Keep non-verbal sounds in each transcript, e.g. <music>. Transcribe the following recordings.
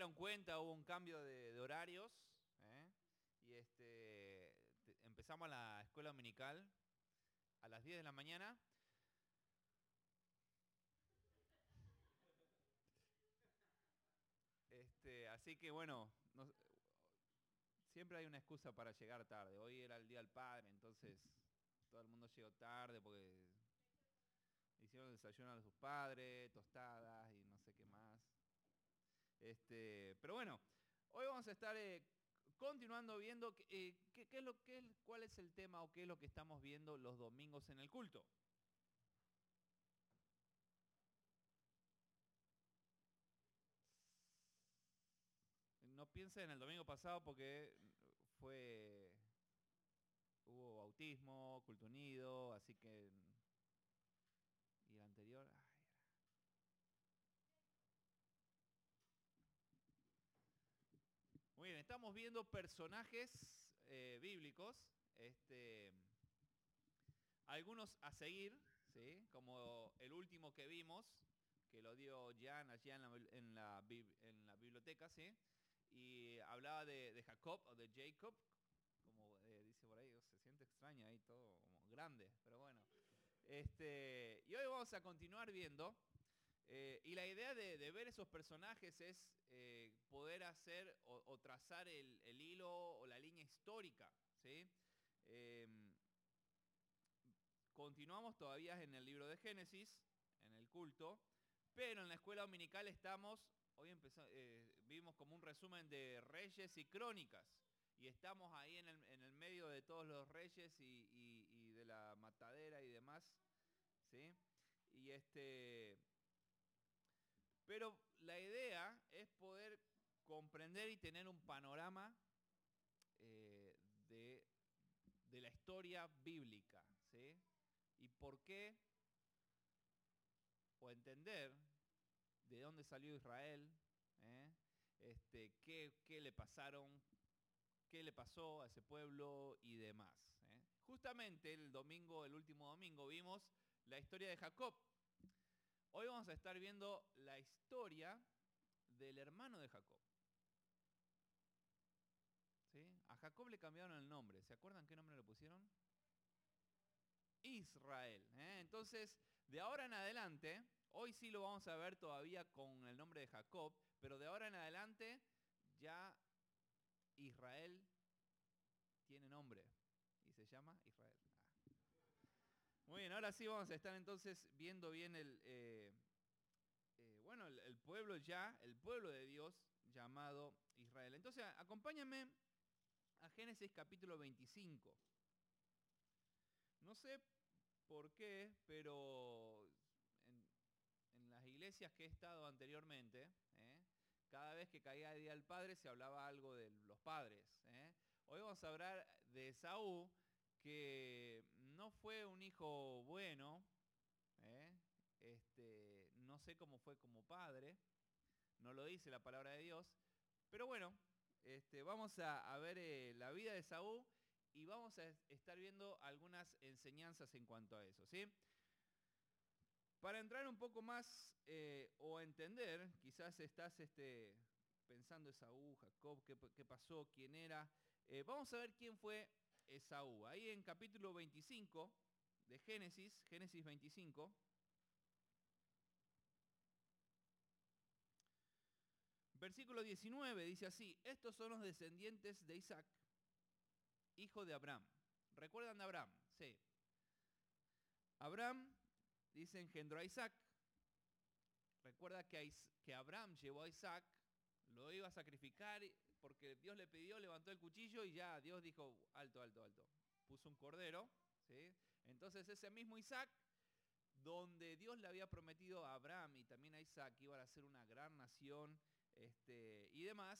dieron cuenta, hubo un cambio de, horarios. ¿eh? Y este, empezamos la escuela dominical a las 10 de la mañana. Este, así que bueno, siempre hay una excusa para llegar tarde. Hoy era el Día del Padre, entonces todo el mundo llegó tarde porque hicieron desayuno a sus padres, tostadas y no sé qué más. Este, pero bueno, hoy vamos a estar eh, continuando viendo eh, qué, es lo, qué, cuál es el tema o qué es lo que estamos viendo los domingos en el culto. No piense en el domingo pasado porque fue hubo bautismo, culto unido, así que y el anterior, Muy bien, estamos viendo personajes eh, bíblicos, este, algunos a seguir, como el último que vimos, que lo dio Jan allá en la, biblioteca, ¿sí? y hablaba de, Jacob o de Jacob, como eh, dice por ahí, se siente extraño ahí todo como grande, pero bueno. Este, y hoy vamos a continuar viendo eh, y la idea de, ver esos personajes es eh, poder hacer o, trazar el, hilo o la línea histórica. ¿sí? Em, continuamos todavía en el libro de Génesis, en el culto, pero en la escuela dominical estamos, hoy empezamos, eh, vimos como un resumen de reyes y crónicas. Y estamos ahí en el, medio de todos los reyes y, y, de la matadera y demás. ¿sí? Y este, pero la idea es poder comprender y tener un panorama eh, de, la historia bíblica. ¿sí? ¿Y por qué? O entender de dónde salió Israel, ¿eh? este, qué, le pasaron, qué le pasó a ese pueblo y demás. ¿eh? Justamente el domingo, el último domingo, vimos la historia de Jacob. Hoy vamos a estar viendo la historia del hermano de Jacob. A Jacob le cambiaron el nombre. ¿Se acuerdan qué nombre le pusieron? Israel. ¿eh? Entonces, de ahora en adelante, hoy sí lo vamos a ver todavía con el nombre de Jacob, pero de ahora en adelante ya Israel tiene nombre y se llama. Muy bien, ahora sí vamos a estar entonces viendo bien el, eh, eh, bueno, el, pueblo ya, el pueblo de Dios llamado Israel. Entonces, acompáñame a Génesis capítulo 25. No sé por qué, pero en, las iglesias que he estado anteriormente, ¿eh? cada vez que caía el Día del Padre se hablaba algo de los padres. Hoy vamos a hablar de Saúl, que no fue un hijo bueno, ¿eh? este, no sé cómo fue como padre, no lo dice la palabra de Dios, pero bueno, este, vamos a, ver eh, la vida de Saúl y vamos a estar viendo algunas enseñanzas en cuanto a eso, ¿sí? Para entrar un poco más eh, o entender, quizás estás este, pensando en Saúl, Jacob, qué, qué, pasó, quién era, vamos a ver quién fue Esaú. Ahí en capítulo 25 de Génesis, Génesis 25, versículo 19 dice así, estos son los descendientes de Isaac, hijo de Abraham. ¿Recuerdan de Abraham? Sí. Abraham, dice, engendró a Isaac. Recuerda que, que Abraham llevó a Isaac, lo iba a sacrificar porque Dios le pidió, levantó el cuchillo y ya Dios dijo, alto, alto, alto. Puso un cordero. ¿sí? Entonces ese mismo Isaac, donde Dios le había prometido a Abraham y también a Isaac que iban a ser una gran nación este, y demás,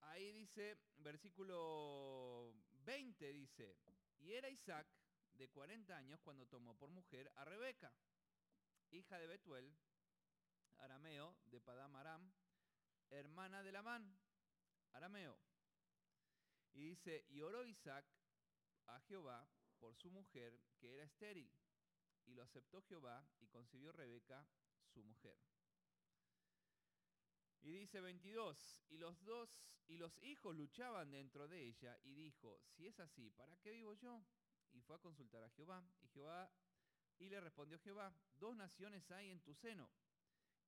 ahí dice, versículo 20 dice, y era Isaac de 40 años cuando tomó por mujer a Rebeca, hija de Betuel, arameo de Padam Aram, hermana de Lamán arameo. Y dice, y oró Isaac a Jehová por su mujer, que era estéril. Y lo aceptó Jehová y concibió Rebeca, su mujer. Y dice 22, y los dos y los hijos luchaban dentro de ella y dijo, si es así, ¿para qué vivo yo? Y fue a consultar a Jehová. Y Jehová y le respondió Jehová, dos naciones hay en tu seno,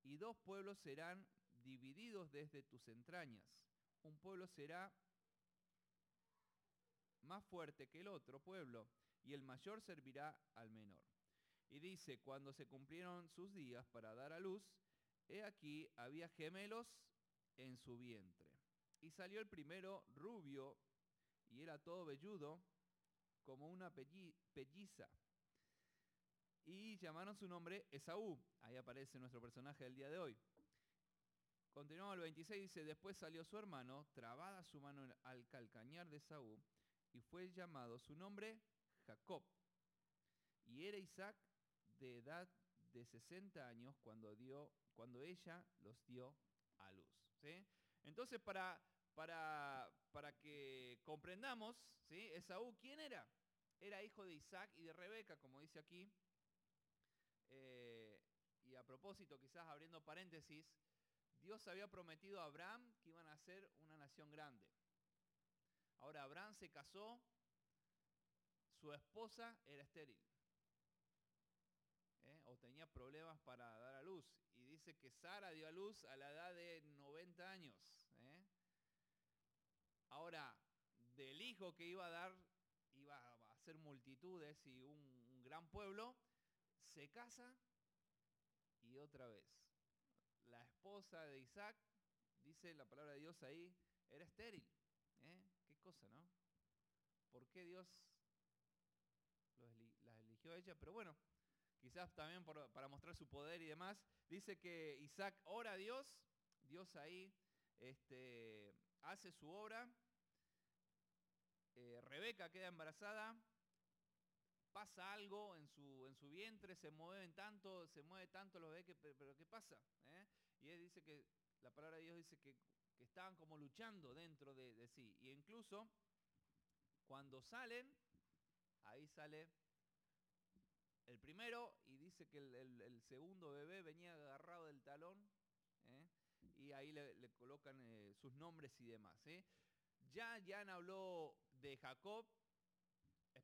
y dos pueblos serán divididos desde tus entrañas. Un pueblo será más fuerte que el otro pueblo, y el mayor servirá al menor. Y dice, cuando se cumplieron sus días para dar a luz, he aquí había gemelos en su vientre. Y salió el primero rubio, y era todo velludo, como una pelliza. Y llamaron su nombre Esaú. Ahí aparece nuestro personaje del día de hoy. Continuamos el 26, dice, después salió su hermano, trabada su mano al calcañar de Esaú, y fue llamado su nombre Jacob. Y era Isaac de edad de 60 años cuando, dio, cuando ella los dio a luz. Entonces, para, para, para que comprendamos, ¿sí? Esaú, ¿quién era? Era hijo de Isaac y de Rebeca, como dice aquí. Eh, y a propósito, quizás abriendo paréntesis, Dios había prometido a Abraham que iban a ser una nación grande. Ahora, Abraham se casó, su esposa era estéril. ¿eh? O tenía problemas para dar a luz. Y dice que Sara dio a luz a la edad de 90 años. ¿eh? Ahora, del hijo que iba a dar, iba a ser multitudes y un, gran pueblo, se casa y otra vez. La esposa de Isaac, dice la palabra de Dios ahí, era estéril. ¿eh? Qué cosa, ¿no? ¿Por qué Dios la eligió a ella? Pero bueno, quizás también para mostrar su poder y demás. Dice que Isaac ora a Dios, Dios ahí este, hace su obra, eh, Rebeca queda embarazada, pasa algo en su, en su vientre, se mueven tanto, se mueve tanto los bebés, pero ¿qué pasa? ¿Eh? Y él dice que, la palabra de Dios dice que, estaban como luchando dentro de, sí. Y incluso cuando salen, ahí sale el primero y dice que el, segundo bebé venía agarrado del talón ¿eh? y ahí le, colocan eh, sus nombres y demás. Ya Jan habló de Jacob,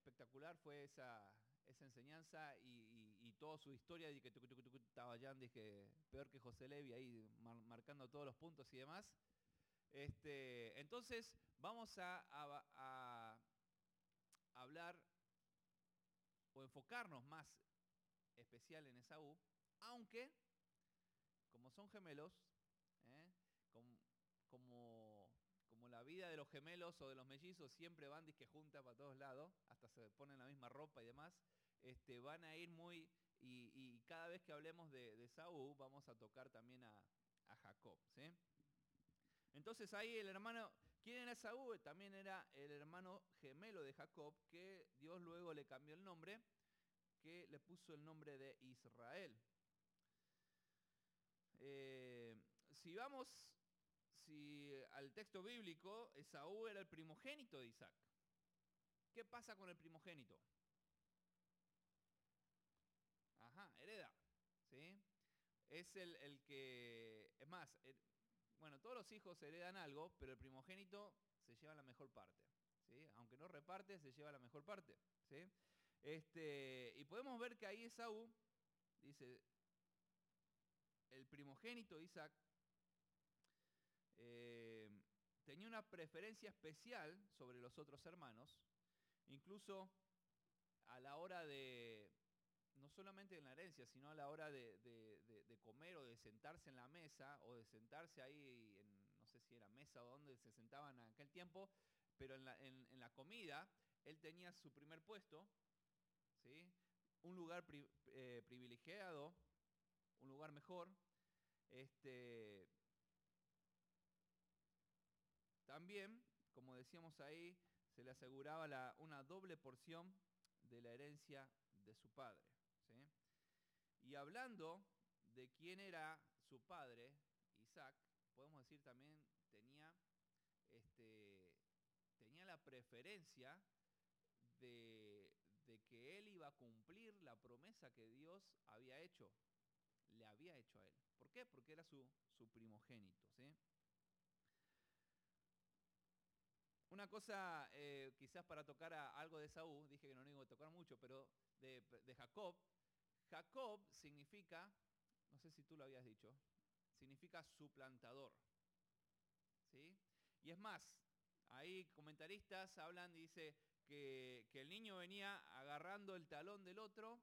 espectacular fue esa, esa enseñanza y, toda su historia de que estaba Jan, dije, peor que José Levi ahí marcando todos los puntos y demás. Este, entonces vamos a, a hablar o enfocarnos más especial en Esaú, aunque, como son gemelos, ¿eh? como, como, la vida de los gemelos o de los mellizos siempre van disque juntas para todos lados, hasta se ponen la misma ropa y demás, este, van a ir muy, y, cada vez que hablemos de, de, Esaú, vamos a tocar también a, Jacob. Entonces ahí el hermano, ¿quién era Esaú? También era el hermano gemelo de Jacob, que Dios luego le cambió el nombre que le puso el nombre de Israel. Eh, si vamos si al texto bíblico, Esaú era el primogénito de Isaac. ¿Qué pasa con el primogénito? Ajá, hereda. ¿sí? Es el, el que, es más, bueno, todos los hijos heredan algo, pero el primogénito se lleva la mejor parte. ¿sí? Aunque no reparte, se lleva la mejor parte. ¿sí? Este, y podemos ver que ahí Esaú, dice, el primogénito Isaac, eh, tenía una preferencia especial sobre los otros hermanos, incluso a la hora de, no solamente en la herencia, sino a la hora de, comer o de sentarse en la mesa o de sentarse ahí, en, no sé si era mesa o donde se sentaban en aquel tiempo, pero en la, comida él tenía su primer puesto un lugar eh, privilegiado, un lugar mejor. Este, también, como decíamos ahí, se le aseguraba una doble porción de la herencia de su padre. Y hablando de quién era su padre, Isaac, podemos decir también tenía, este, tenía la preferencia de, que él iba a cumplir la promesa que Dios había hecho, le había hecho a él. ¿Por qué? Porque era su, primogénito. Una cosa, eh, quizás para tocar a algo de Saúl, dije que no iba a tocar mucho, pero de, Jacob. Jacob significa, no sé si tú lo habías dicho, significa suplantador. ¿sí? Y es más, ahí comentaristas hablan, dice que, que el niño venía agarrando el talón del otro,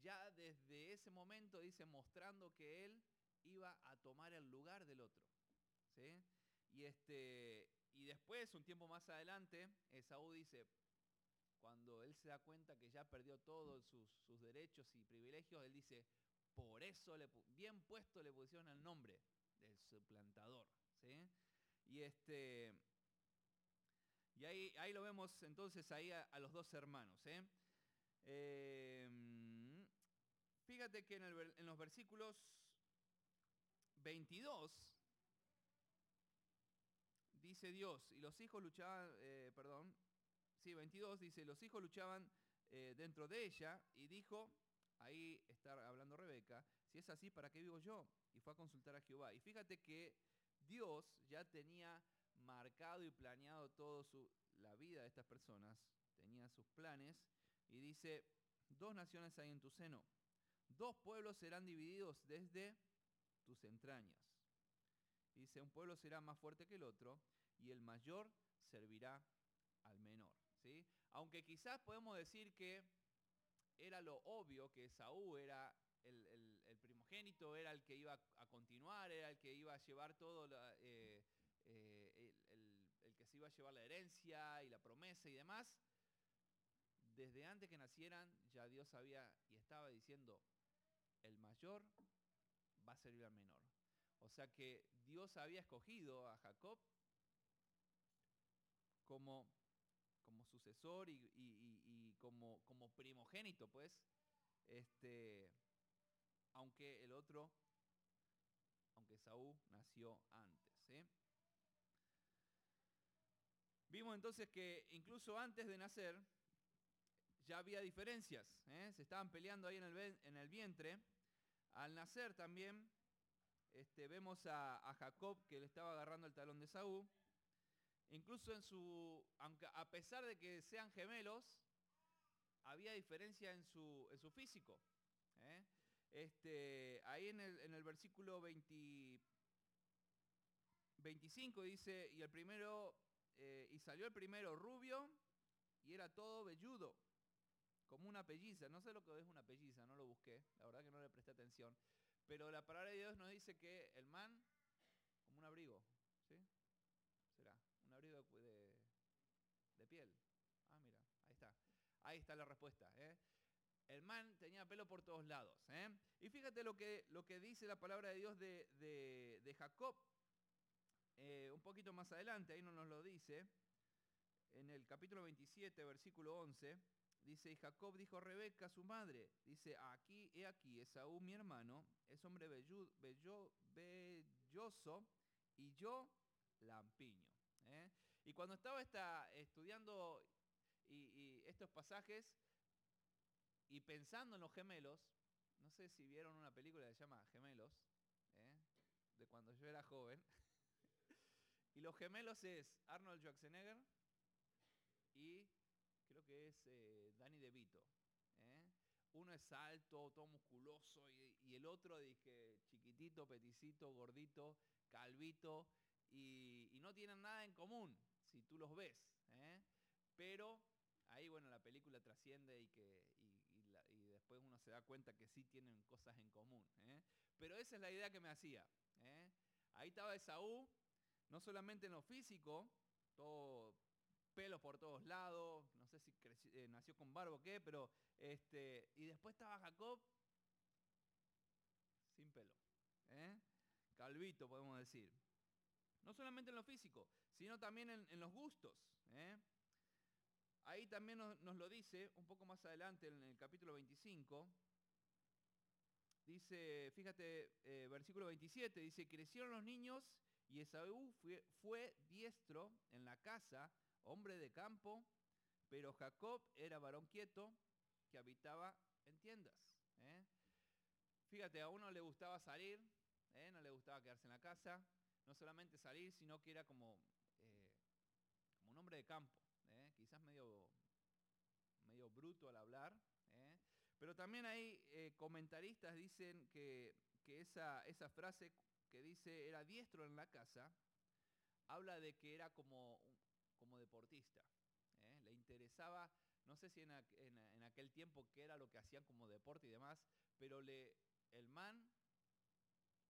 ya desde ese momento, dice, mostrando que él iba a tomar el lugar del otro. ¿sí? Y, este, y después, un tiempo más adelante, Esaú dice, cuando él se da cuenta que ya perdió todos sus, derechos y privilegios, él dice, por eso, le, bien puesto, le pusieron el nombre del suplantador. ¿sí? Y, este, y ahí, ahí lo vemos entonces ahí a, los dos hermanos. ¿eh? Eh, fíjate que en, en, los versículos 22 dice Dios, y los hijos luchaban, eh, perdón, sí, 22 dice, los hijos luchaban eh, dentro de ella y dijo, ahí está hablando Rebeca, si es así, ¿para qué vivo yo? Y fue a consultar a Jehová. Y fíjate que Dios ya tenía marcado y planeado toda la vida de estas personas, tenía sus planes, y dice, dos naciones hay en tu seno, dos pueblos serán divididos desde tus entrañas. Dice, un pueblo será más fuerte que el otro, y el mayor servirá al menor. ¿sí? Aunque quizás podemos decir que era lo obvio que Saúl era el, primogénito, era el que iba a continuar, era el que iba a llevar todo, eh, eh, el, el, que se iba a llevar la herencia y la promesa y demás. Desde antes que nacieran, ya Dios sabía y estaba diciendo, el mayor va a servir al menor. O sea que Dios había escogido a Jacob como, como sucesor y, y, y, como, como, primogénito, pues, este, aunque el otro, aunque Saúl nació antes. ¿sí? Vimos entonces que incluso antes de nacer ya había diferencias, ¿eh? se estaban peleando ahí en el, en el vientre. Al nacer también este, vemos a, a, Jacob que le estaba agarrando el talón de Saúl. Incluso en su, a pesar de que sean gemelos, había diferencia en su, en su físico. ¿eh? Este, ahí en el, en el versículo 20, 25 dice, y el primero, eh, y salió el primero rubio, y era todo velludo, como una pelliza. No sé lo que es una pelliza, no lo busqué, la verdad que no le presté atención. Pero la palabra de Dios nos dice que el man, como un abrigo, ¿sí? Será, un abrigo de, de piel. Ah, mira, ahí está. Ahí está la respuesta. ¿eh? El man tenía pelo por todos lados. ¿eh? Y fíjate lo que, lo que dice la palabra de Dios de, de, Jacob. Eh, un poquito más adelante, ahí no nos lo dice. En el capítulo 27, versículo 11, dice, y Jacob dijo a Rebeca, su madre, dice, aquí, he aquí, Esaú, mi hermano, es hombre bello, bello, belloso, y yo lampiño. ¿eh? Y cuando estaba esta, estudiando y estos pasajes, y pensando en los gemelos, no sé si vieron una película que se llama Gemelos, ¿eh? de cuando yo era joven. <laughs> y los gemelos es Arnold Schwarzenegger y creo que es eh, Danny DeVito. ¿eh? Uno es alto, todo musculoso, y, el otro dije chiquitito, peticito, gordito, calvito, y, y, no tienen nada en común, si tú los ves. ¿eh? Pero ahí, bueno, la película trasciende y que después uno se da cuenta que sí tienen cosas en común. ¿eh? Pero esa es la idea que me hacía. ¿eh? Ahí estaba Esaú, no solamente en lo físico, todo pelos por todos lados, no sé si eh, nació con barba o qué, pero este, y después estaba Jacob sin pelo. Calvito, podemos decir. No solamente en lo físico, sino también en, los gustos. Ahí también nos, lo dice un poco más adelante en el capítulo 25. Dice, fíjate, eh, versículo 27, dice, crecieron los niños y Esaú fue, diestro en la casa, hombre de campo, pero Jacob era varón quieto que habitaba en tiendas. ¿eh? Fíjate, a uno le gustaba salir, ¿eh? no le gustaba quedarse en la casa, no solamente salir, sino que era como, un hombre de campo. Quizás medio, medio bruto al hablar, pero también hay comentaristas dicen que, que esa, esa frase que dice era diestro en la casa, habla de que era como, como deportista. Le interesaba, no sé si en, en, aquel tiempo qué era lo que hacían como deporte y demás, pero le, el man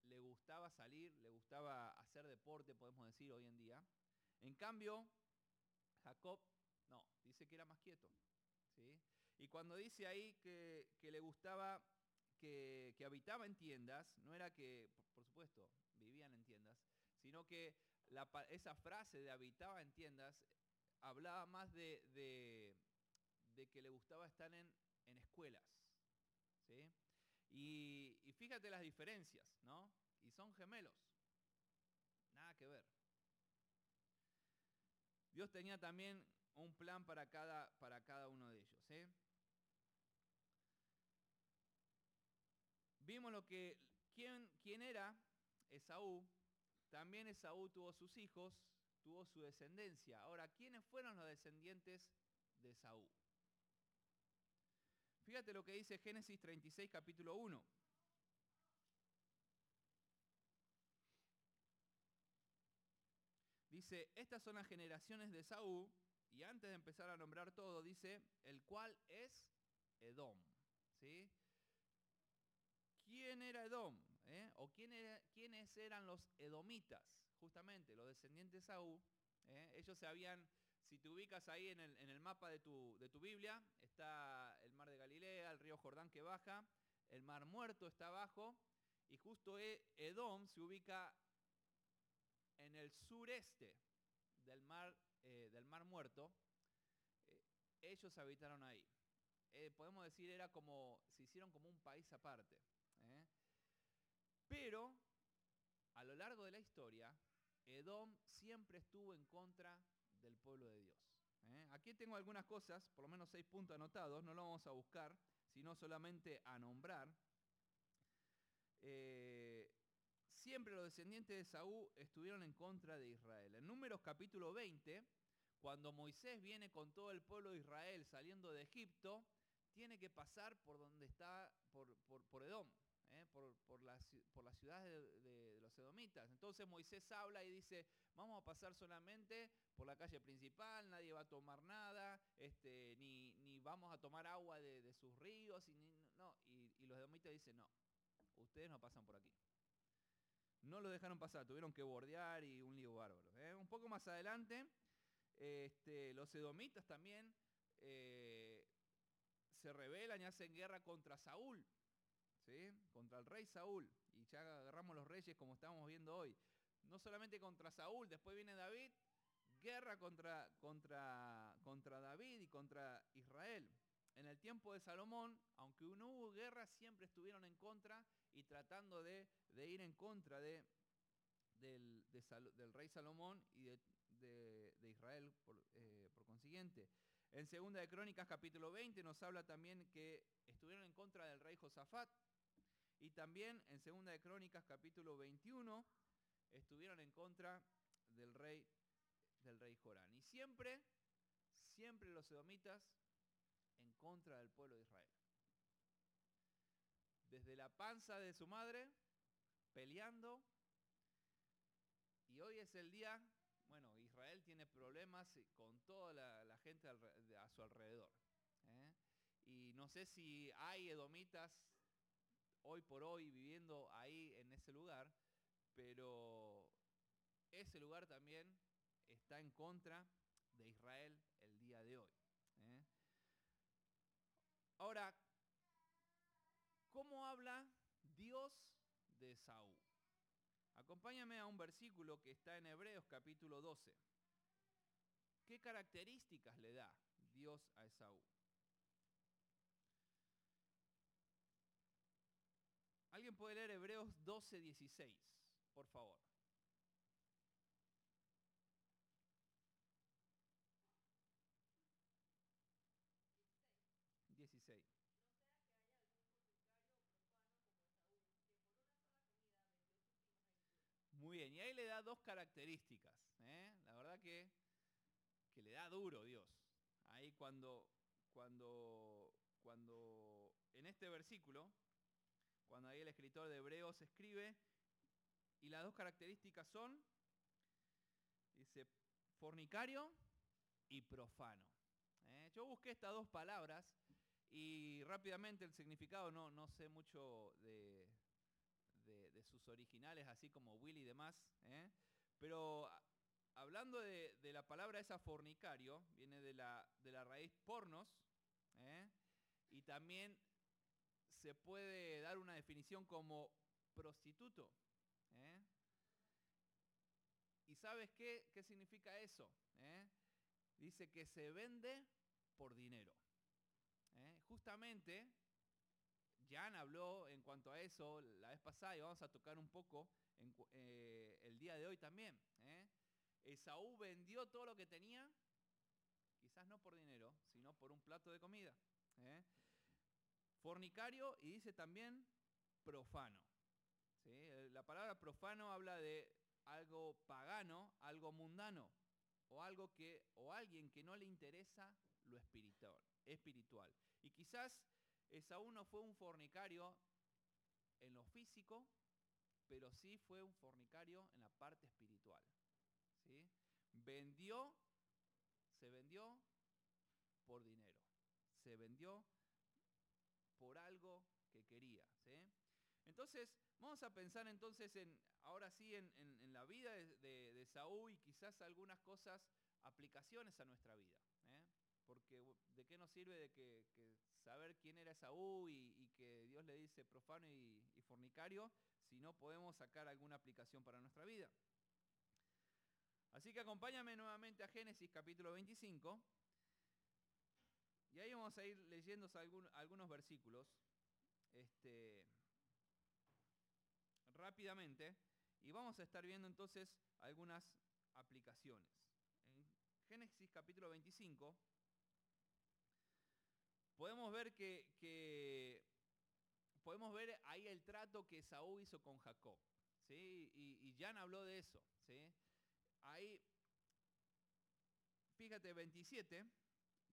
le gustaba salir, le gustaba hacer deporte, podemos decir hoy en día. En cambio, Jacob, no, dice que era más quieto. ¿sí? Y cuando dice ahí que, le gustaba, que, habitaba en tiendas, no era que, por supuesto, vivían en tiendas, sino que esa frase de habitaba en tiendas hablaba más de, que le gustaba estar en, escuelas. ¿sí? Y, fíjate las diferencias, ¿no? Y son gemelos. Nada que ver. Dios tenía también un plan para cada, para cada uno de ellos. ¿eh? Vimos lo que, quién, quién era Esaú. También Esaú tuvo sus hijos, tuvo su descendencia. Ahora, ¿quiénes fueron los descendientes de Esaú? Fíjate lo que dice Génesis 36, capítulo 1. Dice, estas son las generaciones de Saúl, y antes de empezar a nombrar todo, dice, el cual es Edom. ¿sí? ¿Quién era Edom? ¿Eh? ¿O quién quiénes eran los edomitas? Justamente, los descendientes de Saúl. ¿eh? Ellos se habían si te ubicas ahí en el, mapa de tu, Biblia, está el mar de Galilea, el río Jordán que baja, el mar muerto está abajo, y justo e, Edom se ubica en el sureste del mar, eh, del mar muerto. Eh, ellos habitaron ahí. Eh, podemos decir, era como, se hicieron como un país aparte. Pero, a lo largo de la historia, Edom siempre estuvo en contra del pueblo de Dios. Aquí tengo algunas cosas, por lo menos seis puntos anotados, no lo vamos a buscar, sino solamente a nombrar. Siempre los descendientes de Saúl estuvieron en contra de Israel. En Números capítulo 20, cuando Moisés viene con todo el pueblo de Israel saliendo de Egipto, tiene que pasar por donde está, por, Edom. ¿eh? por, las, por ciudades de, los edomitas. Entonces Moisés habla y dice, vamos a pasar solamente por la calle principal, nadie va a tomar nada, este, ni, ni vamos a tomar agua de, sus ríos, y, no, y, los edomitas dicen, no, ustedes no pasan por aquí. No lo dejaron pasar, tuvieron que bordear y un lío bárbaro. ¿eh? Un poco más adelante, este, los edomitas también eh, se rebelan y hacen guerra contra Saúl contra el rey Saúl. Y ya agarramos los reyes como estamos viendo hoy. No solamente contra Saúl, después viene David, guerra contra, contra, contra David y contra Israel. En el tiempo de Salomón, aunque no hubo guerra, siempre estuvieron en contra y tratando de, ir en contra de, del, rey Salomón y de, Israel por, eh, por, consiguiente. En Segunda de Crónicas capítulo 20 nos habla también que estuvieron en contra del rey Josafat y también en Segunda de Crónicas capítulo 21 estuvieron en contra del rey del rey Jorán. Y siempre, siempre los edomitas contra del pueblo de Israel. Desde la panza de su madre, peleando. Y hoy es el día, bueno, Israel tiene problemas con toda la, gente a su alrededor. ¿eh? Y no sé si hay edomitas hoy por hoy viviendo ahí en ese lugar, pero ese lugar también está en contra de Israel el día de hoy. ¿eh? Ahora, ¿cómo habla Dios de Saúl? Acompáñame a un versículo que está en Hebreos capítulo 12. ¿Qué características le da Dios a Esaú? ¿Alguien puede leer Hebreos 12, 16? Por favor. 16. Muy bien, y ahí le da dos características. ¿eh? La verdad que, que le da duro Dios. Ahí cuando, cuando, cuando en este versículo, cuando ahí el escritor de Hebreos escribe, y las dos características son, dice, fornicario y profano. ¿eh? Yo busqué estas dos palabras y rápidamente el significado, no, no sé mucho de, sus originales, así como Willy y demás, ¿eh? pero hablando de, la palabra esa fornicario, viene de la, de la raíz pornos, ¿eh? y también se puede dar una definición como prostituto. ¿eh? ¿Y sabes qué, qué significa eso? Dice que se vende por dinero. Justamente Jan habló en cuanto a eso la vez pasada y vamos a tocar un poco eh, el día de hoy también. ¿eh? Esaú vendió todo lo que tenía, quizás no por dinero, sino por un plato de comida. ¿eh? Fornicario y dice también profano. La palabra profano habla de algo pagano, algo mundano, o algo que, o alguien que no le interesa lo espiritual, espiritual. Y quizás Esaú no fue un fornicario en lo físico, pero sí fue un fornicario en la parte espiritual. ¿sí? Vendió, se vendió por dinero, se vendió por algo que quería. Entonces, vamos a pensar entonces en, ahora sí, en, la vida de, de, Saúl y quizás algunas cosas, aplicaciones a nuestra vida. ¿eh? Porque de qué nos sirve de que, saber quién era Saúl y, que Dios le dice profano y, fornicario si no podemos sacar alguna aplicación para nuestra vida. Así que acompáñame nuevamente a Génesis capítulo 25. Y ahí vamos a ir leyendo algunos versículos este, rápidamente. Y vamos a estar viendo entonces algunas aplicaciones. En Génesis capítulo 25 podemos ver que, podemos ver ahí el trato que Saúl hizo con Jacob. ¿sí? Y, Jan habló de eso. ¿sí? Ahí, fíjate, 27,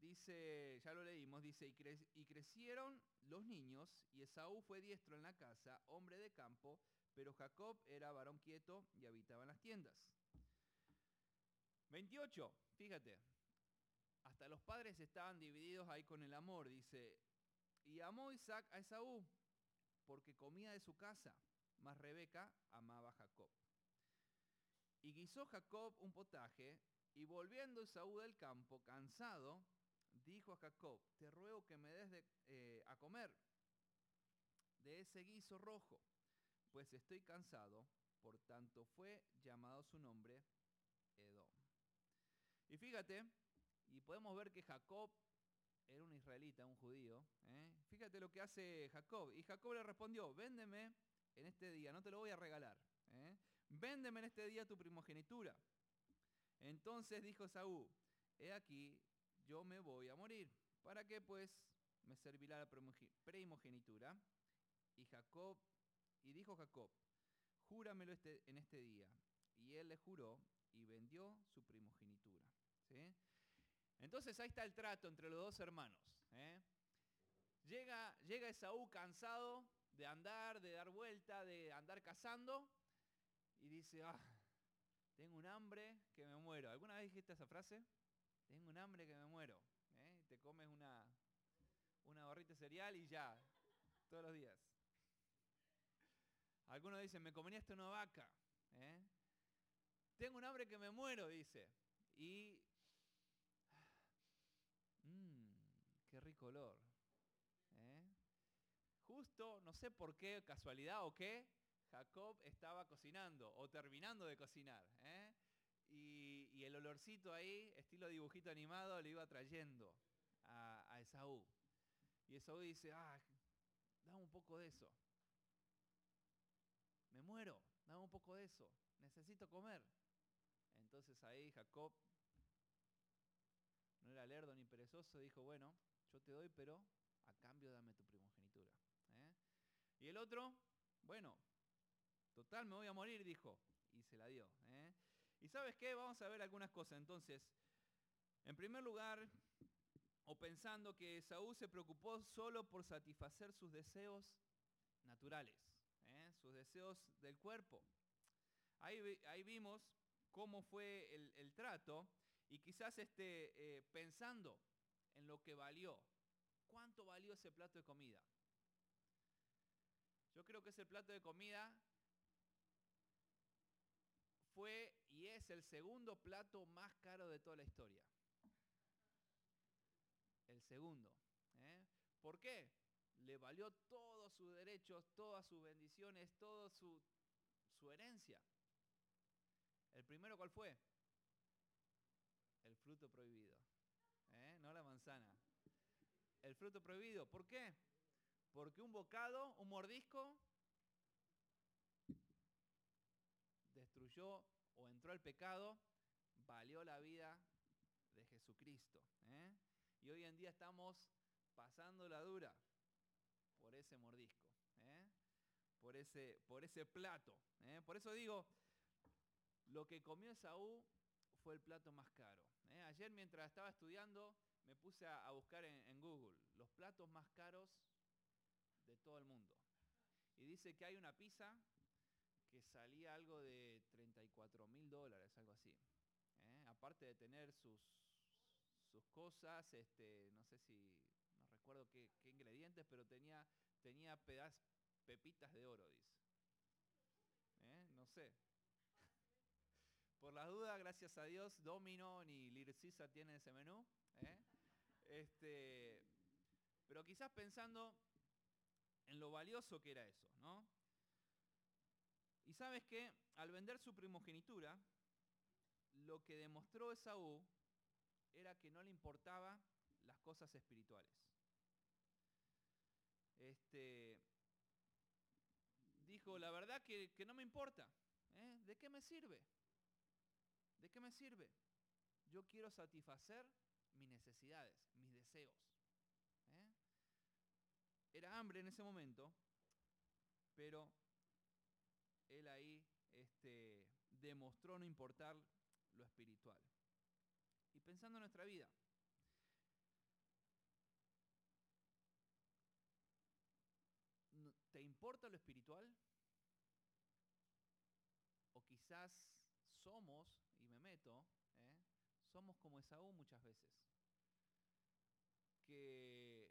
dice, ya lo leímos, dice, y, crecieron los niños, y Esaú fue diestro en la casa, hombre de campo, pero Jacob era varón quieto y habitaba en las tiendas. 28, fíjate, hasta los padres estaban divididos ahí con el amor, dice. Y amó Isaac a Esaú, porque comía de su casa, mas Rebeca amaba a Jacob. Y guisó Jacob un potaje, y volviendo Esaú del campo, cansado, dijo a Jacob, te ruego que me des eh, a comer de ese guiso rojo, pues estoy cansado, por tanto fue llamado su nombre Edom. Y fíjate, y podemos ver que Jacob era un israelita, un judío. ¿eh? Fíjate lo que hace Jacob. Y Jacob le respondió, véndeme en este día, no te lo voy a regalar. ¿eh? Véndeme en este día tu primogenitura. Entonces dijo Saúl, he aquí, yo me voy a morir. ¿Para qué pues me servirá la primogenitura? Y Jacob, y dijo Jacob, júramelo este, en este día. Y él le juró y vendió su primogenitura. Entonces ahí está el trato entre los dos hermanos. ¿eh? Llega, llega Esaú cansado de andar, de dar vuelta, de andar cazando, y dice, ah, tengo un hambre que me muero. ¿Alguna vez dijiste esa frase? Tengo un hambre que me muero. ¿eh? Te comes una, una barrita cereal y ya, todos los días. Algunos dicen, me comería hasta una vaca. ¿eh? Tengo un hambre que me muero, dice. Y qué rico olor. ¿eh? Justo, no sé por qué, casualidad o qué, Jacob estaba cocinando o terminando de cocinar. ¿eh? Y, el olorcito ahí, estilo dibujito animado, le iba trayendo a, Esaú. Y Esaú dice, ah, un poco de eso. Me muero, dame un poco de eso. Necesito comer. Entonces ahí Jacob no era lerdo ni perezoso, dijo, bueno, yo te doy, pero a cambio dame tu primogenitura. ¿eh? Y el otro, bueno, total, me voy a morir, dijo. Y se la dio. ¿eh? Y sabes qué, vamos a ver algunas cosas. Entonces, en primer lugar, o pensando que Saúl se preocupó solo por satisfacer sus deseos naturales, ¿eh? sus deseos del cuerpo. Ahí, vimos cómo fue el, trato y quizás este, pensando en lo que valió. ¿Cuánto valió ese plato de comida? Yo creo que ese plato de comida fue y es el segundo plato más caro de toda la historia. El segundo. ¿eh? ¿Por qué? Le valió todos sus derechos, todas sus bendiciones, toda su, su herencia. ¿El primero cuál fue? El fruto prohibido. ¿Eh? No la manzana. El fruto prohibido. ¿Por qué? Porque un bocado, un mordisco, destruyó o entró al pecado, valió la vida de Jesucristo. ¿eh? Y hoy en día estamos pasando la dura por ese mordisco, ¿eh? por, ese, por ese plato. ¿eh? Por eso digo, lo que comió Saúl fue el plato más caro. Ayer mientras estaba estudiando me puse a, buscar en Google los platos más caros de todo el mundo. Y dice que hay una pizza que salía algo de 34 mil dólares, algo así. ¿eh? Aparte de tener sus, sus cosas, este, no sé si, no recuerdo qué, ingredientes, pero tenía, tenía pedazos, pepitas de oro, dice. ¿Eh? No sé. <laughs> Por las dudas, gracias a Dios, Domino ni Lircisa tienen ese menú. ¿eh? Este, pero quizás pensando en lo valioso que era eso, ¿no? Y sabes que al vender su primogenitura, lo que demostró Esaú era que no le importaba las cosas espirituales. Este, dijo, la verdad que, no me importa. ¿eh? ¿De qué me sirve? ¿De qué me sirve? Yo quiero satisfacer mis necesidades, ¿eh? Era hambre en ese momento, pero él ahí este, demostró no importar lo espiritual. Y pensando en nuestra vida, ¿te importa lo espiritual? O quizás somos, y me meto, ¿eh? somos como Esaú muchas veces, que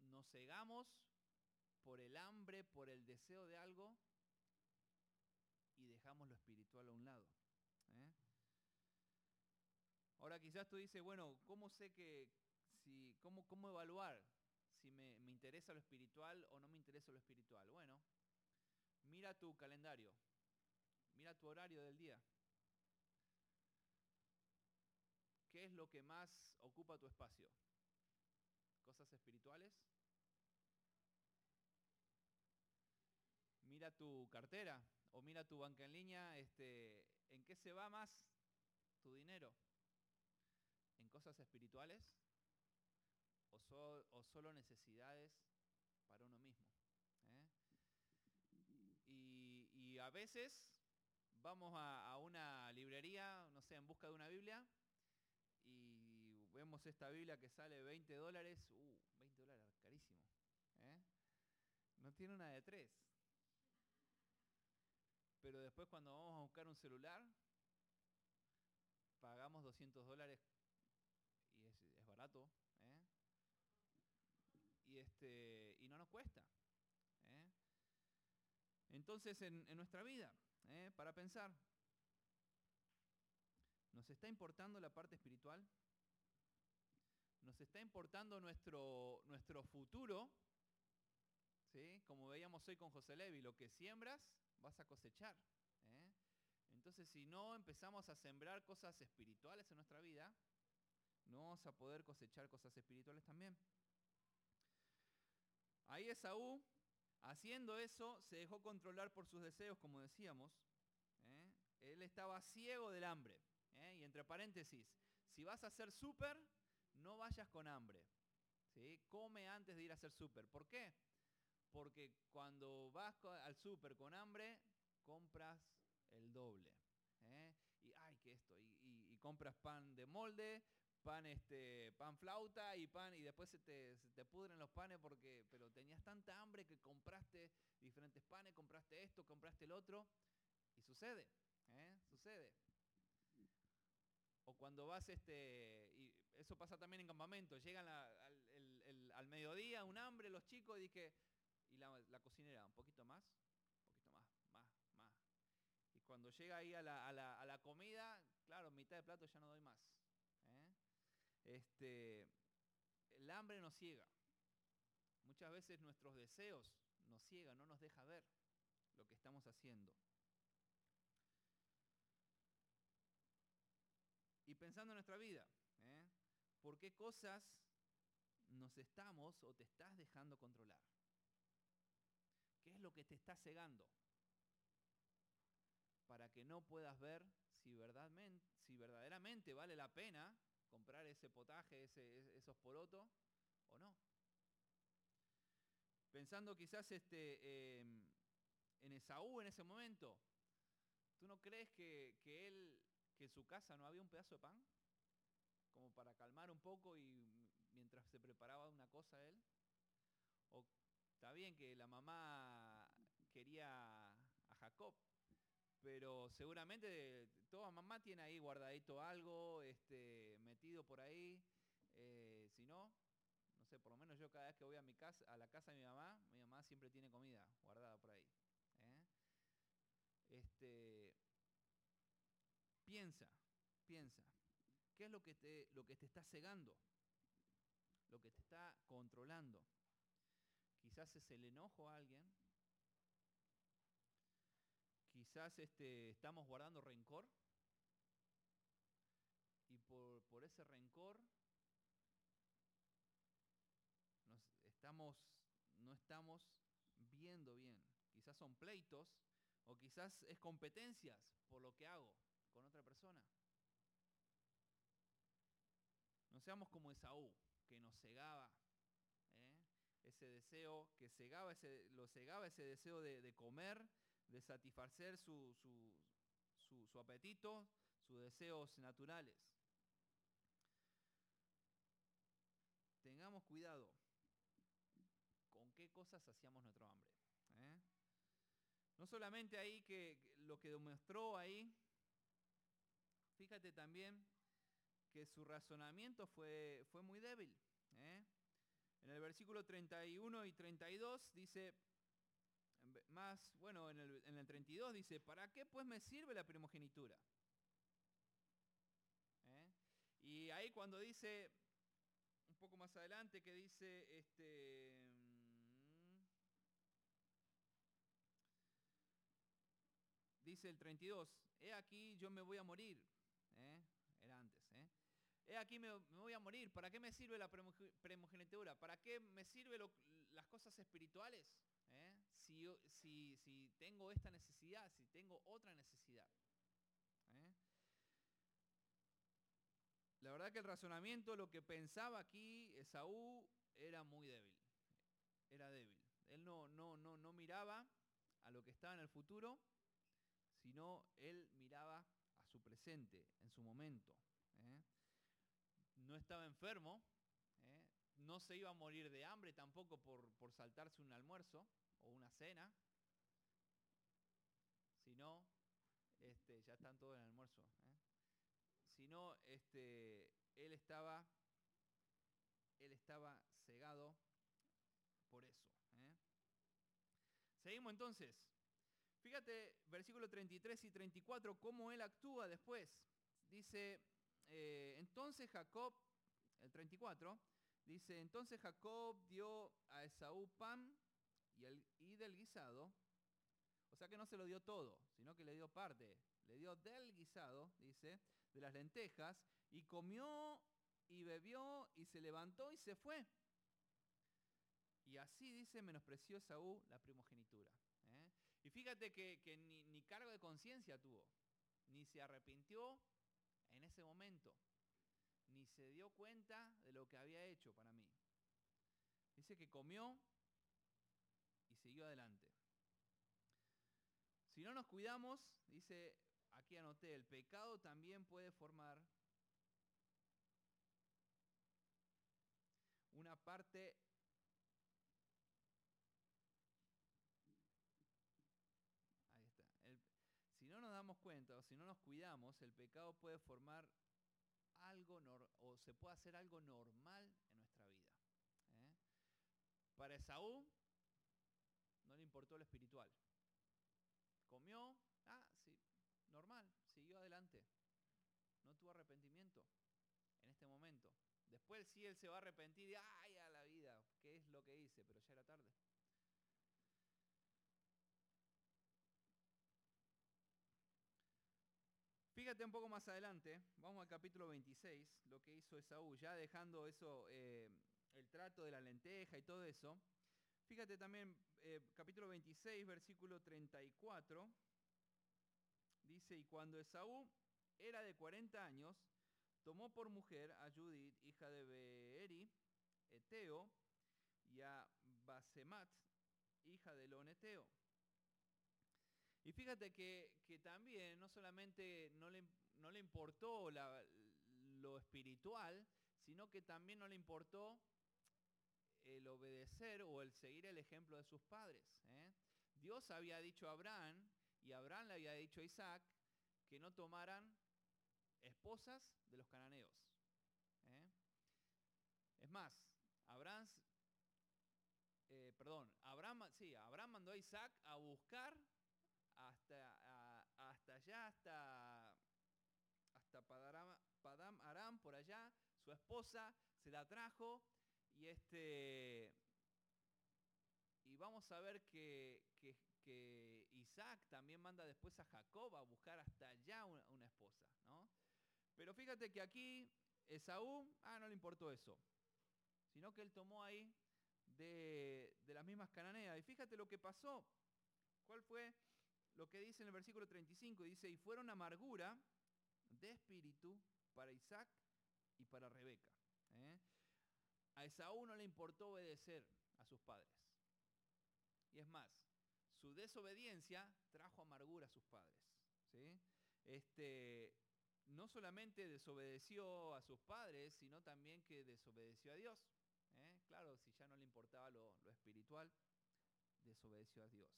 nos cegamos por el hambre, por el deseo de algo y dejamos lo espiritual a un lado. ¿eh? Ahora quizás tú dices, bueno, ¿cómo sé que, si, cómo, cómo evaluar si me, me interesa lo espiritual o no me interesa lo espiritual? Bueno, mira tu calendario, mira tu horario del día. Es lo que más ocupa tu espacio? ¿Cosas espirituales? Mira tu cartera, o mira tu banca en línea, este, ¿en qué se va más tu dinero? ¿En cosas espirituales? ¿O, o solo necesidades para uno mismo? ¿eh? Y, a veces vamos a, una librería, no sé, en busca de una Biblia, vemos esta Biblia que sale 20 dólares, uh, 20 dólares, carísimo. ¿eh? No tiene una de tres. Pero después cuando vamos a buscar un celular, pagamos 200 dólares y es, barato. ¿eh? Y, este, y no nos cuesta. ¿eh? Entonces en, nuestra vida, para pensar, ¿nos está importando la parte espiritual? ¿Nos está importando nuestro, nuestro futuro? ¿Sí? Como veíamos hoy con José Levi, lo que siembras vas a cosechar. ¿eh? Entonces, si no empezamos a sembrar cosas espirituales en nuestra vida, no vamos a poder cosechar cosas espirituales también. Ahí Esaú, haciendo eso, se dejó controlar por sus deseos, como decíamos. ¿eh? Él estaba ciego del hambre. ¿eh? Y entre paréntesis, si vas a hacer súper, no vayas con hambre. ¿sí? Come antes de ir a hacer súper. ¿Por qué? Porque cuando vas al súper con hambre, compras el doble. ¿eh? Y, ay, que esto, y, compras pan de molde, pan este pan flauta y pan y después se te, pudren los panes porque pero tenías tanta hambre que compraste diferentes panes compraste esto compraste el otro y sucede ¿eh? sucede o cuando vas este eso pasa también en campamento llegan al, mediodía un hambre los chicos y dije y la, cocinera un poquito más un poquito más más más y cuando llega ahí a la, a la comida claro mitad de plato ya no doy más este, el hambre nos ciega. Muchas veces nuestros deseos nos ciegan, no nos deja ver lo que estamos haciendo. Y pensando en nuestra vida, ¿eh? ¿Por qué cosas nos estamos o te estás dejando controlar? ¿Qué es lo que te está cegando? Para que no puedas ver si, verdaderamente vale la pena comprar ese potaje, esos porotos, o no. Pensando quizás este, em, en Esaú en ese momento, ¿tú no crees que, él, que en su casa no había un pedazo de pan? Como para calmar un poco y mientras se preparaba una cosa él. O está bien que la mamá quería a Jacob, pero seguramente toda mamá tiene ahí guardadito algo, este, metido por ahí. Eh, si no, no sé, por lo menos yo cada vez que voy a mi casa, a la casa de mi mamá, mi mamá siempre tiene comida guardada por ahí. ¿eh? Este, piensa, piensa, ¿qué es lo que te, lo que te está cegando? Lo que te está controlando. Quizás es el enojo a alguien, quizás este, estamos guardando rencor y por, por ese rencor nos estamos, no estamos viendo bien. Quizás son pleitos o quizás es competencias por lo que hago con otra persona. Seamos como Esaú, que nos cegaba ¿eh? ese deseo, que cegaba ese, lo cegaba ese deseo de, de comer, de satisfacer su, su, apetito, sus deseos naturales. Tengamos cuidado con qué cosas hacíamos nuestro hambre. ¿eh? No solamente ahí que, lo que demostró ahí, fíjate también que su razonamiento fue, fue muy débil. ¿eh? En el versículo 31 y 32 dice, más, bueno, en el, en el 32 dice, ¿para qué pues me sirve la primogenitura? ¿Eh? Y ahí cuando dice, un poco más adelante, que dice, este... Mm, dice el 32, he aquí yo me voy a morir. ¿eh? Era antes. ¿eh? Aquí me, voy a morir. ¿Para qué me sirve la primogenitura? ¿Para qué me sirven las cosas espirituales? ¿Eh? si, si, tengo esta necesidad, si tengo otra necesidad. ¿eh? La verdad que el razonamiento, lo que pensaba aquí Esaú era muy débil. Era débil. Él no, no, no, no miraba a lo que estaba en el futuro, sino él miraba presente, en su momento. ¿eh? No estaba enfermo, no se iba a morir de hambre tampoco por, por saltarse un almuerzo, o una cena, si no, este, ya están todos en el almuerzo, ¿eh? si no, este, él estaba, él estaba cegado por eso. ¿eh? Seguimos entonces. Fíjate, versículo 33 y 34, cómo él actúa después. Dice, eh, entonces Jacob, el 34, dice, entonces Jacob dio a Esaú pan y, del guisado, o sea que no se lo dio todo, sino que le dio parte. Le dio del guisado, dice, de las lentejas, y comió y bebió y se levantó y se fue. Y así dice, menospreció Saúl la primogenitura. Y fíjate que, ni, cargo de conciencia tuvo, ni se arrepintió en ese momento, ni se dio cuenta de lo que había hecho para mí. Dice que comió siguió adelante. Si no nos cuidamos, dice, aquí anoté, el pecado también puede formar una parte Ahí está. El- si no nos damos si no nos cuidamos, el pecado puede formar algo o se puede hacer algo normal en nuestra vida. ¿eh? Para Esaú no le importó lo espiritual. Comió, ah, sí, normal, siguió adelante. No tuvo arrepentimiento en este momento. Después sí él se va a arrepentir y ay a la vida, ¿qué es lo que hice? Pero ya era tarde. Fíjate un poco más adelante, vamos al capítulo 26, lo que hizo Esaú, ya dejando eso, eh, el trato de la lenteja y todo eso. Fíjate también, eh, capítulo 26, versículo 34, dice, y cuando Esaú era de 40 años, tomó por mujer a Judith, hija de Beeri, Eteo, y a Basemat, hija de Loneteo. Y fíjate que, también no solamente no le, no le importó lo espiritual, sino que también no le importó el obedecer o el seguir el ejemplo de sus padres. ¿eh? Dios había dicho a Abraham y Abraham le había dicho a Isaac que no tomaran esposas de los cananeos. ¿eh? Es más, Abraham, eh, perdón, Abraham, sí, Abraham mandó a Isaac a buscar hasta, hasta allá, hasta, hasta Padaram, Padam Aram, por allá, su esposa se la trajo y este y vamos a ver que, que- que Isaac también manda después a Jacob a buscar hasta allá una, una esposa, ¿no? Pero fíjate que aquí Esaú, ah, no le importó eso, sino que él tomó ahí de, de las mismas cananeas. Y fíjate lo que pasó. ¿Cuál fue lo que dice en el versículo 35? Dice, y fueron amargura de espíritu para Isaac y para Rebeca. ¿eh? A Esaú no le importó obedecer a sus padres. Y es más, su desobediencia trajo amargura a sus padres. Este, no solamente desobedeció a sus padres, sino también que desobedeció a Dios. ¿eh? Claro, si ya no le importaba lo, lo espiritual, desobedeció a Dios.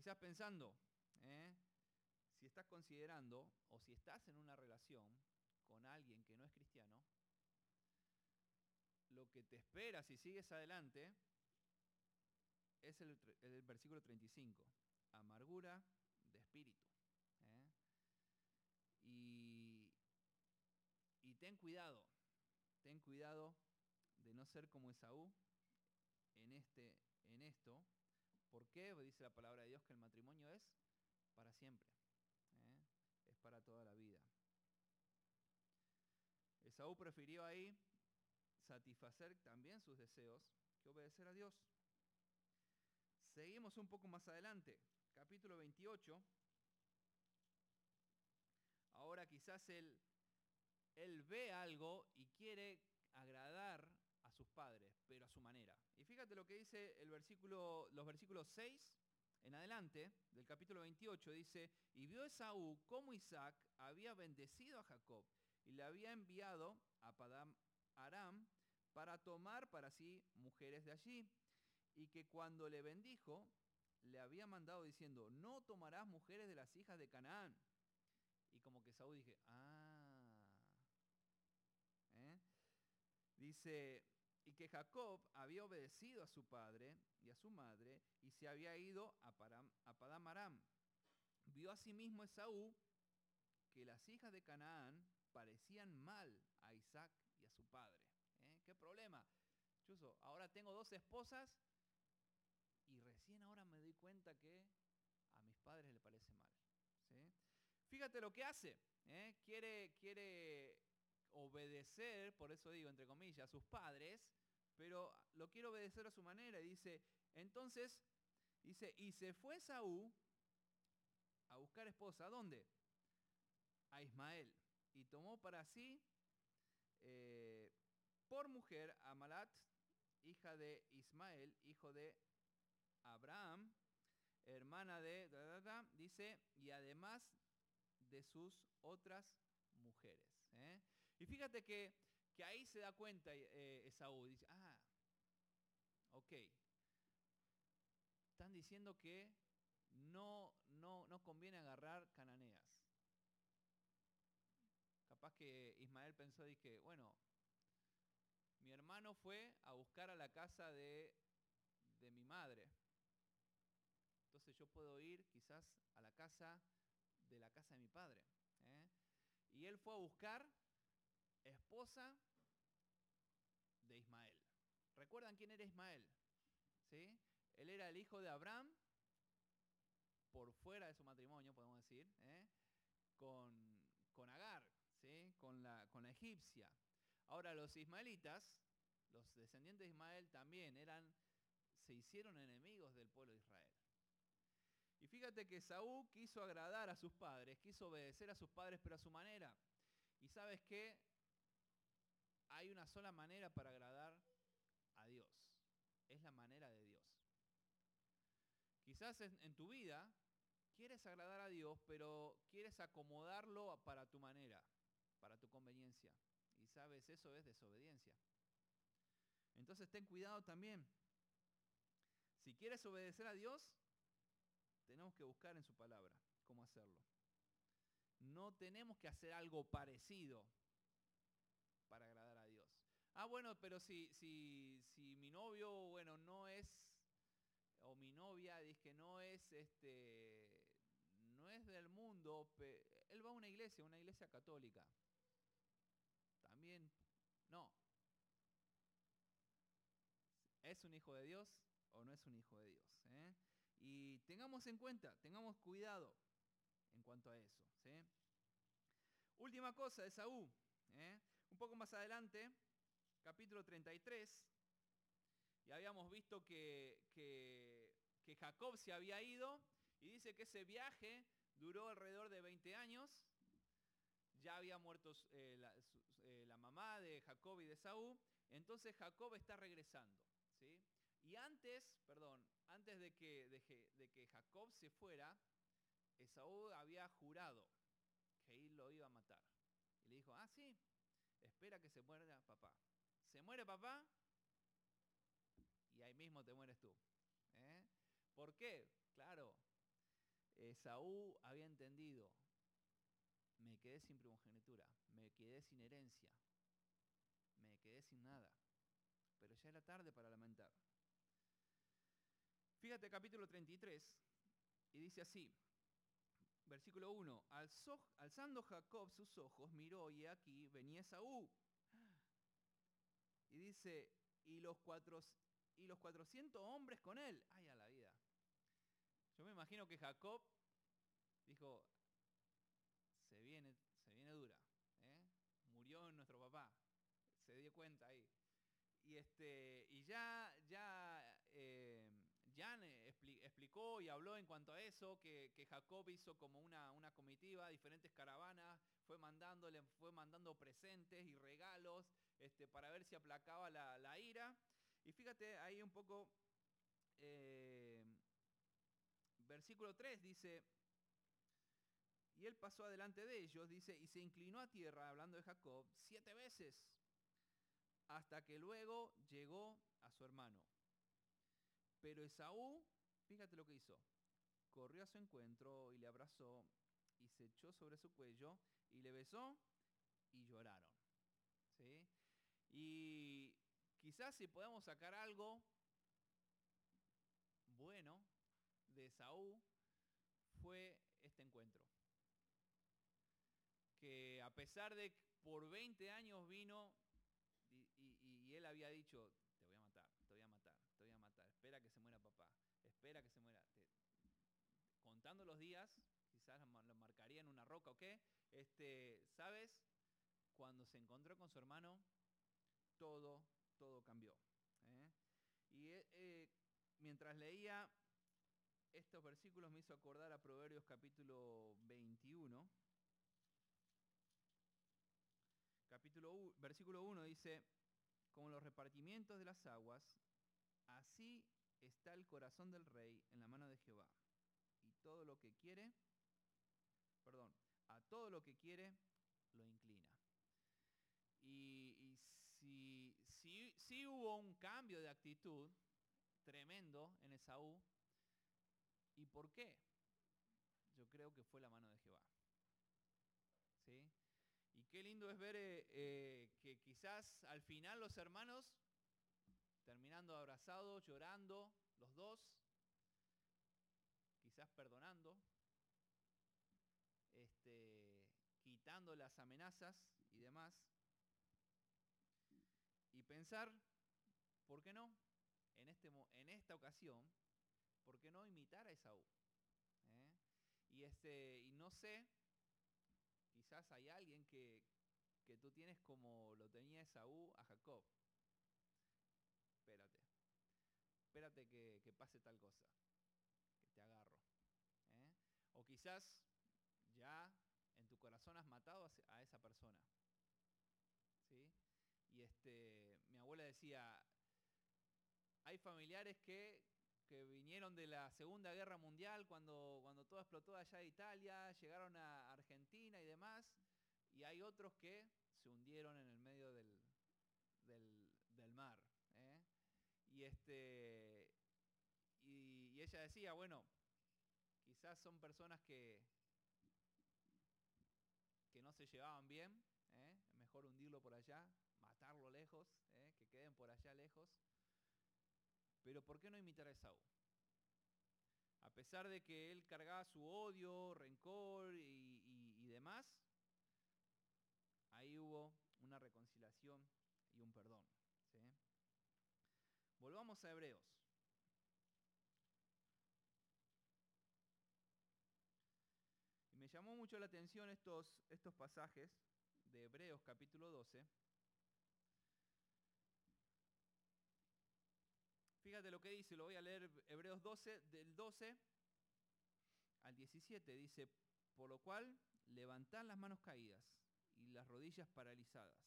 Quizás pensando, ¿eh? si estás considerando o si estás en una relación con alguien que no es cristiano, lo que te espera si sigues adelante es el, versículo 35, amargura de espíritu. ¿eh? Y, y ten cuidado, ten cuidado de no ser como Esaú en, este, en esto. ¿Por qué? Pues dice la palabra de Dios que el matrimonio es para siempre, ¿eh? es para toda la vida. Esaú prefirió ahí satisfacer también sus deseos que obedecer a Dios. Seguimos un poco más adelante, capítulo 28. Ahora quizás él, él ve algo y quiere agradar a sus padres, pero a su manera. Fíjate lo que dice el versículo, los versículos 6 en adelante del capítulo 28. Dice, y vio Esaú cómo Isaac había bendecido a Jacob y le había enviado a Padam Aram para tomar para sí mujeres de allí, y que cuando le bendijo, le había mandado diciendo, no tomarás mujeres de las hijas de Canaán. Y como que Saúl dije, ah. ¿eh? Dice, y que Jacob había obedecido a su padre y a su madre, y se había ido a, Param, Padam. Vio asimismo Esaú que las hijas de Canaán parecían mal a Isaac y a su padre. ¿eh? ¿Qué problema? Chuso, ahora tengo dos esposas y recién ahora me doy cuenta que a mis padres le parece mal. ¿sí? Fíjate lo que hace. ¿eh? Quiere, quiere obedecer, por eso digo entre comillas, a sus padres, pero lo quiere obedecer a su manera. Y dice, entonces, dice, y se fue Saúl a buscar esposa. ¿A dónde? A Ismael. Y tomó para sí eh, por mujer a Malat, hija de Ismael, hijo de Abraham, hermana de, dice, y además de sus otras mujeres. ¿eh? Y fíjate que, ahí se da cuenta eh, Esaú, dice, ah, ok, están diciendo que no, no, no conviene agarrar cananeas. Capaz que Ismael pensó, dije, bueno, mi hermano fue a buscar a la casa de, de mi madre. Entonces yo puedo ir quizás a la casa de la casa de mi padre. ¿eh? Y él fue a buscar esposa de Ismael. ¿Recuerdan quién era Ismael? ¿Sí? Él era el hijo de Abraham por fuera de su matrimonio, podemos decir, ¿eh? con, con, Agar, ¿sí? con, la, con la egipcia. Ahora los ismaelitas, los descendientes de Ismael también eran, se hicieron enemigos del pueblo de Israel. Y fíjate que Saúl quiso agradar a sus padres, quiso obedecer a sus padres, pero a su manera. Y sabes qué? Hay una sola manera para agradar a Dios. Es la manera de Dios. Quizás en, tu vida quieres agradar a Dios, pero quieres acomodarlo para tu manera, para tu conveniencia. Y sabes, eso es desobediencia. Entonces ten cuidado también. Si quieres obedecer a Dios, tenemos que buscar en su palabra cómo hacerlo. No tenemos que hacer algo parecido para agradar. Ah, bueno, pero si, si, si mi novio, bueno, no es, o mi novia, dice que no es, este, no es del mundo, él va a una iglesia, una iglesia católica. También, no. ¿Es un hijo de Dios o no es un hijo de Dios? ¿eh? Y tengamos en cuenta, tengamos cuidado en cuanto a eso. Última cosa de Saúl. ¿eh? Un poco más adelante, capítulo 33, y habíamos visto que, que, Jacob se había ido y dice que ese viaje duró alrededor de 20 años. Ya había muerto eh, la, eh, la, mamá de Jacob y de Saúl. Entonces Jacob está regresando. ¿sí? Y antes, perdón, antes de que, de, que Jacob se fuera, Esaú había jurado que él lo iba a matar. Y le dijo, ah, sí, espera que se muera papá. Se muere papá y ahí mismo te mueres tú. ¿eh? ¿Por qué? Claro, Esaú había entendido, me quedé sin primogenitura, me quedé sin herencia, me quedé sin nada. Pero ya era tarde para lamentar. Fíjate capítulo 33 y dice así, versículo 1, alzando Jacob sus ojos, miró y aquí venía Saúl. Y dice, y los, cuatro, y los 400 hombres con él. Ay, a la vida. Yo me imagino que Jacob dijo, se viene, se viene dura. ¿eh? Murió nuestro papá. Se dio cuenta ahí. Y, este, y ya, ya y habló en cuanto a eso, que, Jacob hizo como una, una, comitiva, diferentes caravanas, fue mandándole, fue mandando presentes y regalos este, para ver si aplacaba la, ira. Y fíjate ahí un poco, eh, versículo 3 dice, y él pasó adelante de ellos, dice, y se inclinó a tierra, hablando de Jacob, siete veces, hasta que luego llegó a su hermano. Pero Esaú, fíjate lo que hizo, corrió a su encuentro y le abrazó y se echó sobre su cuello y le besó y lloraron. ¿sí? Y quizás si podemos sacar algo bueno de Esaú fue este encuentro. Que a pesar de que por 20 años vino y, y él había dicho, espera que se muera papá, espera que se muera. contando los días, quizás lo este, ¿sabes? Cuando se encontró con su hermano, todo, todo cambió. ¿eh? Y eh, eh, mientras leía estos versículos me hizo acordar a Proverbios capítulo 21. Capítulo versículo 1 dice, como los repartimientos de las aguas, así está el corazón del rey en la mano de Jehová, y todo lo que quiere, perdón, a todo lo que quiere lo inclina. Y, si, si, si hubo un cambio de actitud tremendo en Esaú, ¿y por qué? Yo creo que fue la mano de Jehová. ¿Sí? Y qué lindo es ver eh, eh, que quizás al final los hermanos, terminando abrazados, llorando, los dos, quizás perdonando, este, quitando las amenazas y demás, y pensar, ¿por qué no? En, este, en esta ocasión, ¿por qué no imitar a Esaú? ¿Eh? Y, este, y no sé, quizás hay alguien que, que tú tienes como lo tenía Esaú a Jacob. Espérate, espérate que, que pase tal cosa, que te agarro. ¿eh? O quizás matado a esa persona. ¿Sí? Y este, mi abuela decía, hay familiares que, que, vinieron de la Segunda Guerra Mundial cuando, cuando todo explotó allá de Italia, llegaron a Argentina y demás, y hay otros que se hundieron en el medio del, del, mar. ¿eh? Y, este, y, ella decía, bueno, quizás son personas que, se llevaban bien, ¿eh? mejor hundirlo por allá, matarlo lejos, ¿eh? que queden por allá lejos. Pero ¿por qué no imitar a Esaú? A pesar de que él cargaba su odio, rencor y, y, demás, ahí hubo una reconciliación y un perdón. Volvamos a Hebreos. Y me llamó mucho la atención estos, estos pasajes de Hebreos capítulo 12. Fíjate lo que dice, lo voy a leer Hebreos 12, del 12 al 17. Dice, por lo cual levantad las manos caídas y las rodillas paralizadas,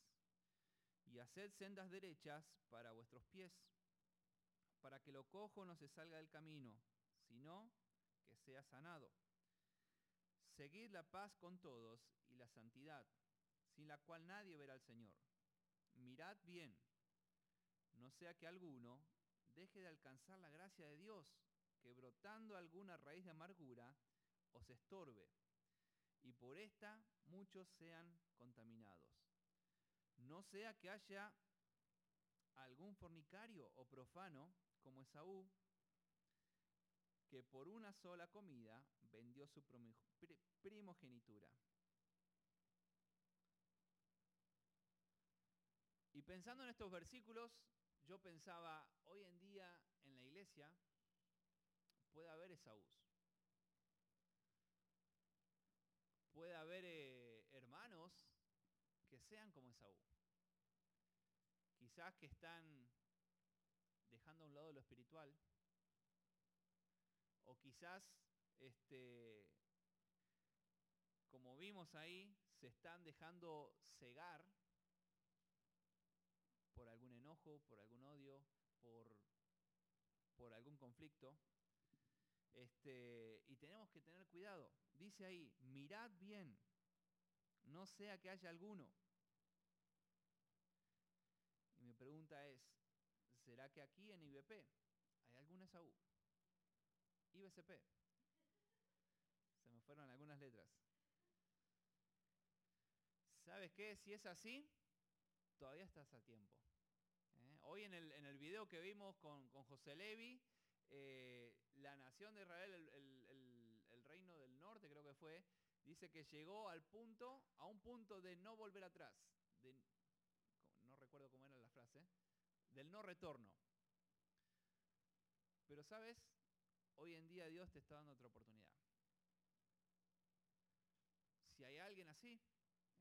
y haced sendas derechas para vuestros pies, para que lo cojo no se salga del camino, sino que sea sanado. Seguid la paz con todos y la santidad, sin la cual nadie verá al Señor. Mirad bien, no sea que alguno deje de alcanzar la gracia de Dios, que brotando alguna raíz de amargura os estorbe, y por esta muchos sean contaminados. No sea que haya algún fornicario o profano, como Esaú, que por una sola comida vendió su primogenitura. Y pensando en estos versículos, yo pensaba, hoy en día en la iglesia puede haber Esaús. Puede haber eh, hermanos que sean como Esaú. Quizás que están dejando a un lado lo espiritual. Quizás, este, como vimos ahí, se están dejando cegar por algún enojo, por algún odio, por, por algún conflicto. Este, y tenemos que tener cuidado. Dice ahí, mirad bien, no sea que haya alguno. Y mi pregunta es, ¿será que aquí en IBP hay alguna Esaú? IBCP. Se me fueron algunas letras. ¿Sabes qué? Si es así, todavía estás a tiempo. ¿eh? Hoy en el, en el video que vimos con, con José Levi, eh, la nación de Israel, el, el, reino del norte creo que fue, dice que llegó al punto, a un punto de no volver atrás, no recuerdo cómo era la frase, del no retorno. Pero sabes, hoy en día Dios te está dando otra oportunidad. Si hay alguien así,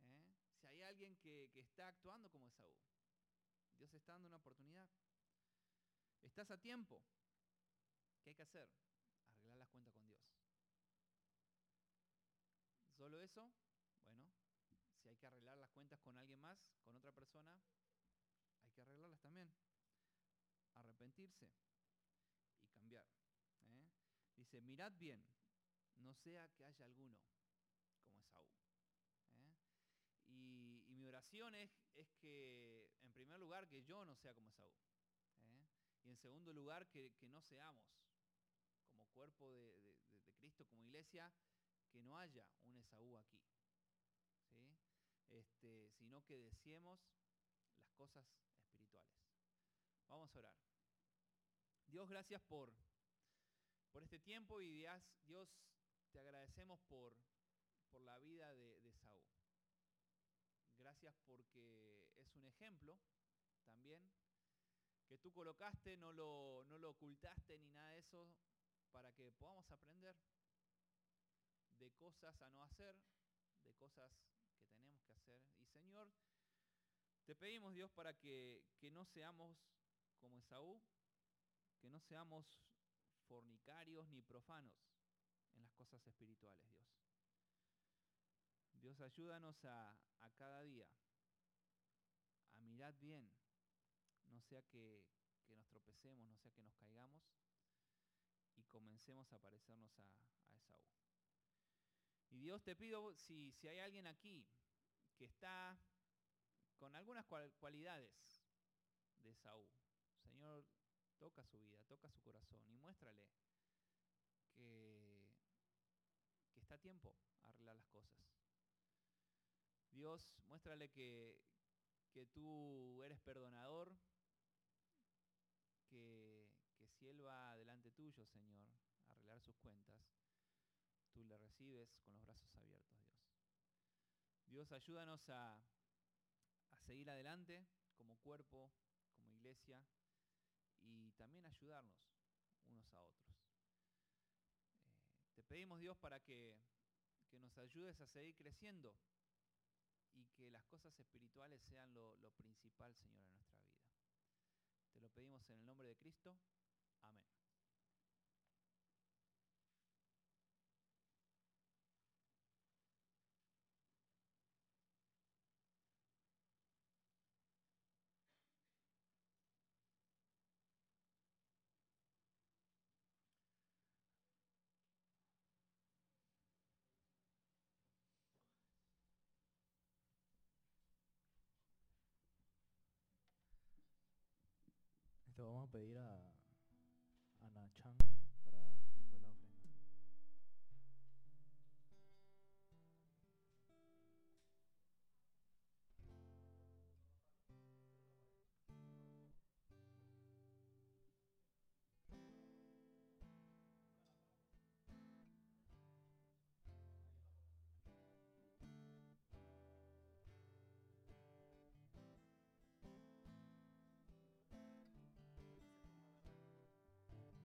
¿eh? si hay alguien que, que está actuando como Esaú, Dios está dando una oportunidad. Estás a tiempo. ¿Qué hay que hacer? Arreglar las cuentas con Dios. ¿Solo eso? Bueno, si hay que arreglar las cuentas con alguien más, con otra persona, hay que arreglarlas también. Arrepentirse Dice, mirad bien, no sea que haya alguno como Esaú. ¿eh? Y, mi oración es, es que, en primer lugar, que yo no sea como Esaú. ¿eh? Y en segundo lugar, que, que no seamos como cuerpo de, de- de- de Cristo, como iglesia, que no haya un Esaú aquí. ¿sí? Este, sino que deseemos las cosas espirituales. Vamos a orar. Dios, gracias por, por este tiempo y Dios, te agradecemos por, por la vida de, de Saúl. Gracias porque es un ejemplo también que tú colocaste, no lo, no lo ocultaste ni nada de eso, para que podamos aprender de cosas a no hacer, de cosas que tenemos que hacer. Y Señor, te pedimos Dios para que, que no seamos como Esaú, que no seamos fornicarios ni profanos en las cosas espirituales, Dios. Dios, ayúdanos a, a cada día a mirar bien, no sea que, que nos tropecemos, no sea que nos caigamos y comencemos a parecernos a, a Esaú. Y Dios te pido, si, si hay alguien aquí que está con algunas cual- cualidades de Esaú, Señor, toca su vida, toca su corazón y muéstrale que, que está a tiempo a arreglar las cosas. Dios, muéstrale que, que tú eres perdonador, que, que si Él va delante tuyo, Señor, a arreglar sus cuentas, tú le recibes con los brazos abiertos, Dios. Dios, ayúdanos a, a seguir adelante como cuerpo, como iglesia, y también ayudarnos unos a otros. Eh, te pedimos, Dios, para que, que nos ayudes a seguir creciendo y que las cosas espirituales sean lo, lo principal, Señor, en nuestra vida. Te lo pedimos en el nombre de Cristo. Amén. Esto vamos a pedir a, a Nachan